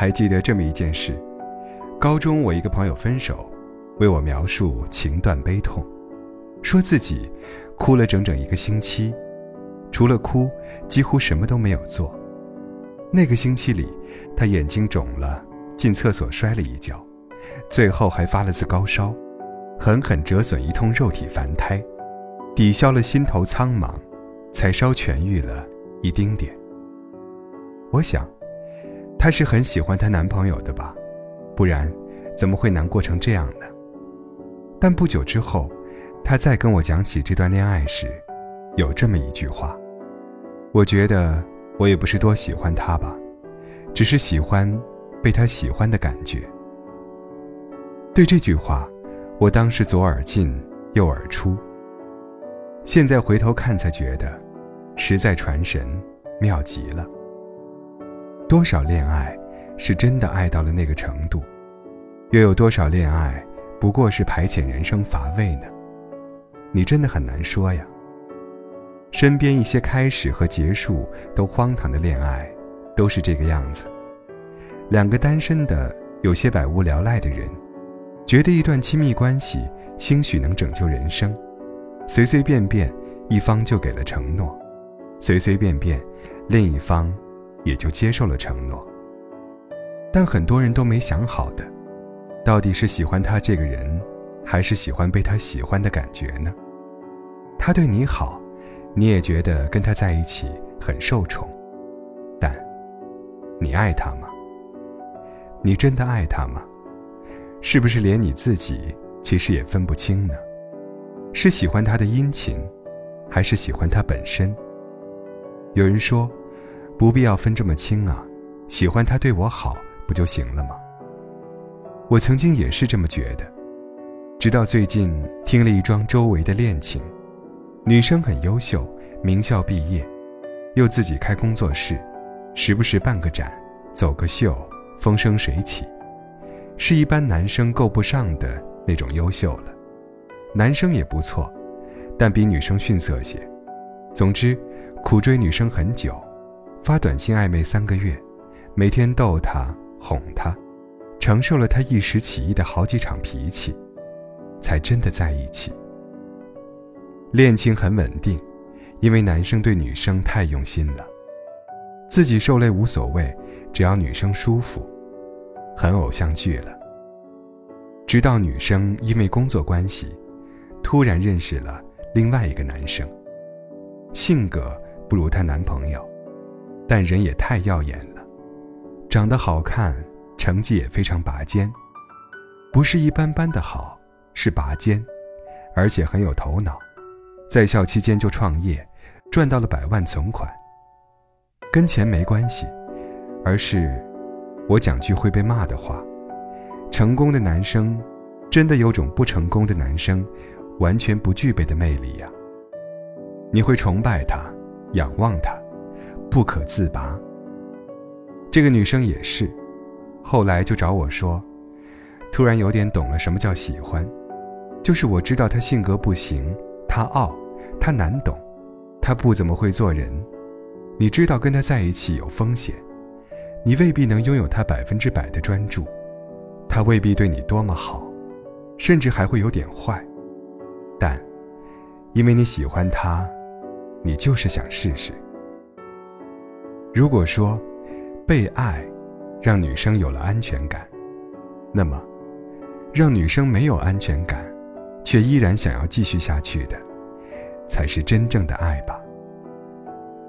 还记得这么一件事：高中我一个朋友分手，为我描述情断悲痛，说自己哭了整整一个星期，除了哭，几乎什么都没有做。那个星期里，他眼睛肿了，进厕所摔了一跤，最后还发了次高烧，狠狠折损一通肉体凡胎，抵消了心头苍茫，才稍痊愈了一丁点。我想，她是很喜欢她男朋友的吧，不然怎么会难过成这样呢？但不久之后，她再跟我讲起这段恋爱时，有这么一句话，我觉得。我也不是多喜欢他吧，只是喜欢被他喜欢的感觉。对这句话，我当时左耳进右耳出。现在回头看，才觉得实在传神，妙极了。多少恋爱是真的爱到了那个程度，又有多少恋爱不过是排遣人生乏味呢？你真的很难说呀。身边一些开始和结束都荒唐的恋爱，都是这个样子。两个单身的、有些百无聊赖的人，觉得一段亲密关系兴许能拯救人生，随随便便一方就给了承诺，随随便便另一方也就接受了承诺。但很多人都没想好的，到底是喜欢他这个人，还是喜欢被他喜欢的感觉呢？他对你好。你也觉得跟他在一起很受宠，但，你爱他吗？你真的爱他吗？是不是连你自己其实也分不清呢？是喜欢他的殷勤，还是喜欢他本身？有人说，不必要分这么清啊，喜欢他对我好不就行了吗？我曾经也是这么觉得，直到最近听了一桩周围的恋情。女生很优秀，名校毕业，又自己开工作室，时不时办个展，走个秀，风生水起，是一般男生够不上的那种优秀了。男生也不错，但比女生逊色些。总之，苦追女生很久，发短信暧昧三个月，每天逗她哄她，承受了她一时起意的好几场脾气，才真的在一起。恋情很稳定，因为男生对女生太用心了，自己受累无所谓，只要女生舒服，很偶像剧了。直到女生因为工作关系，突然认识了另外一个男生，性格不如她男朋友，但人也太耀眼了，长得好看，成绩也非常拔尖，不是一般般的好，是拔尖，而且很有头脑。在校期间就创业，赚到了百万存款。跟钱没关系，而是，我讲句会被骂的话：成功的男生，真的有种不成功的男生完全不具备的魅力呀。你会崇拜他，仰望他，不可自拔。这个女生也是，后来就找我说，突然有点懂了什么叫喜欢，就是我知道他性格不行，他傲。他难懂，他不怎么会做人，你知道跟他在一起有风险，你未必能拥有他百分之百的专注，他未必对你多么好，甚至还会有点坏，但，因为你喜欢他，你就是想试试。如果说，被爱，让女生有了安全感，那么，让女生没有安全感，却依然想要继续下去的。才是真正的爱吧。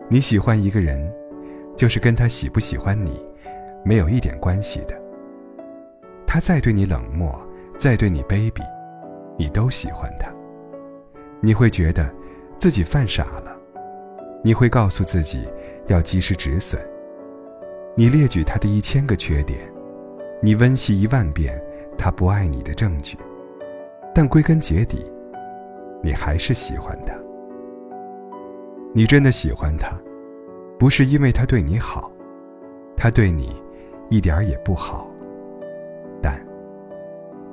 你喜欢一个人，就是跟他喜不喜欢你，没有一点关系的。他再对你冷漠，再对你卑鄙，你都喜欢他。你会觉得自己犯傻了，你会告诉自己要及时止损。你列举他的一千个缺点，你温习一万遍他不爱你的证据，但归根结底，你还是喜欢他。你真的喜欢他，不是因为他对你好，他对你一点儿也不好，但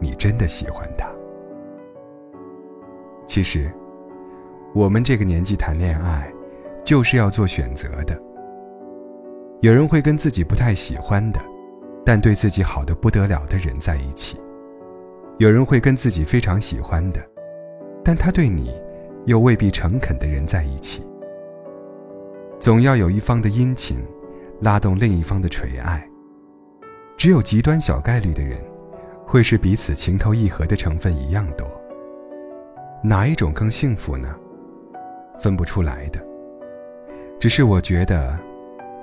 你真的喜欢他。其实，我们这个年纪谈恋爱，就是要做选择的。有人会跟自己不太喜欢的，但对自己好的不得了的人在一起。有人会跟自己非常喜欢的，但他对你又未必诚恳的人在一起。总要有一方的殷勤，拉动另一方的垂爱。只有极端小概率的人，会是彼此情投意合的成分一样多。哪一种更幸福呢？分不出来的。只是我觉得，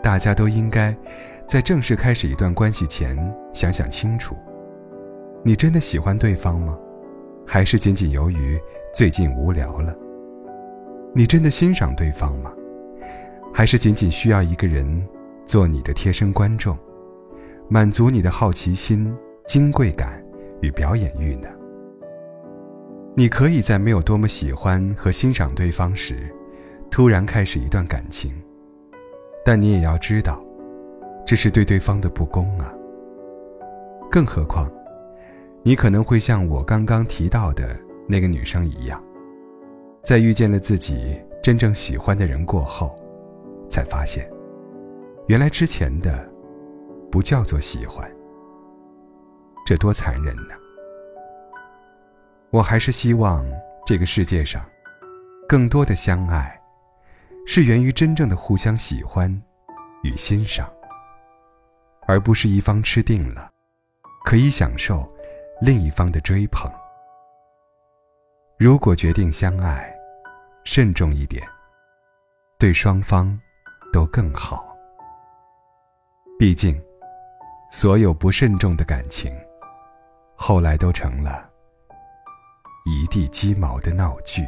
大家都应该在正式开始一段关系前想想清楚：你真的喜欢对方吗？还是仅仅由于最近无聊了？你真的欣赏对方吗？还是仅仅需要一个人做你的贴身观众，满足你的好奇心、金贵感与表演欲呢？你可以在没有多么喜欢和欣赏对方时，突然开始一段感情，但你也要知道，这是对对方的不公啊。更何况，你可能会像我刚刚提到的那个女生一样，在遇见了自己真正喜欢的人过后。才发现，原来之前的不叫做喜欢，这多残忍呢！我还是希望这个世界上，更多的相爱，是源于真正的互相喜欢与欣赏，而不是一方吃定了，可以享受另一方的追捧。如果决定相爱，慎重一点，对双方。都更好。毕竟，所有不慎重的感情，后来都成了一地鸡毛的闹剧。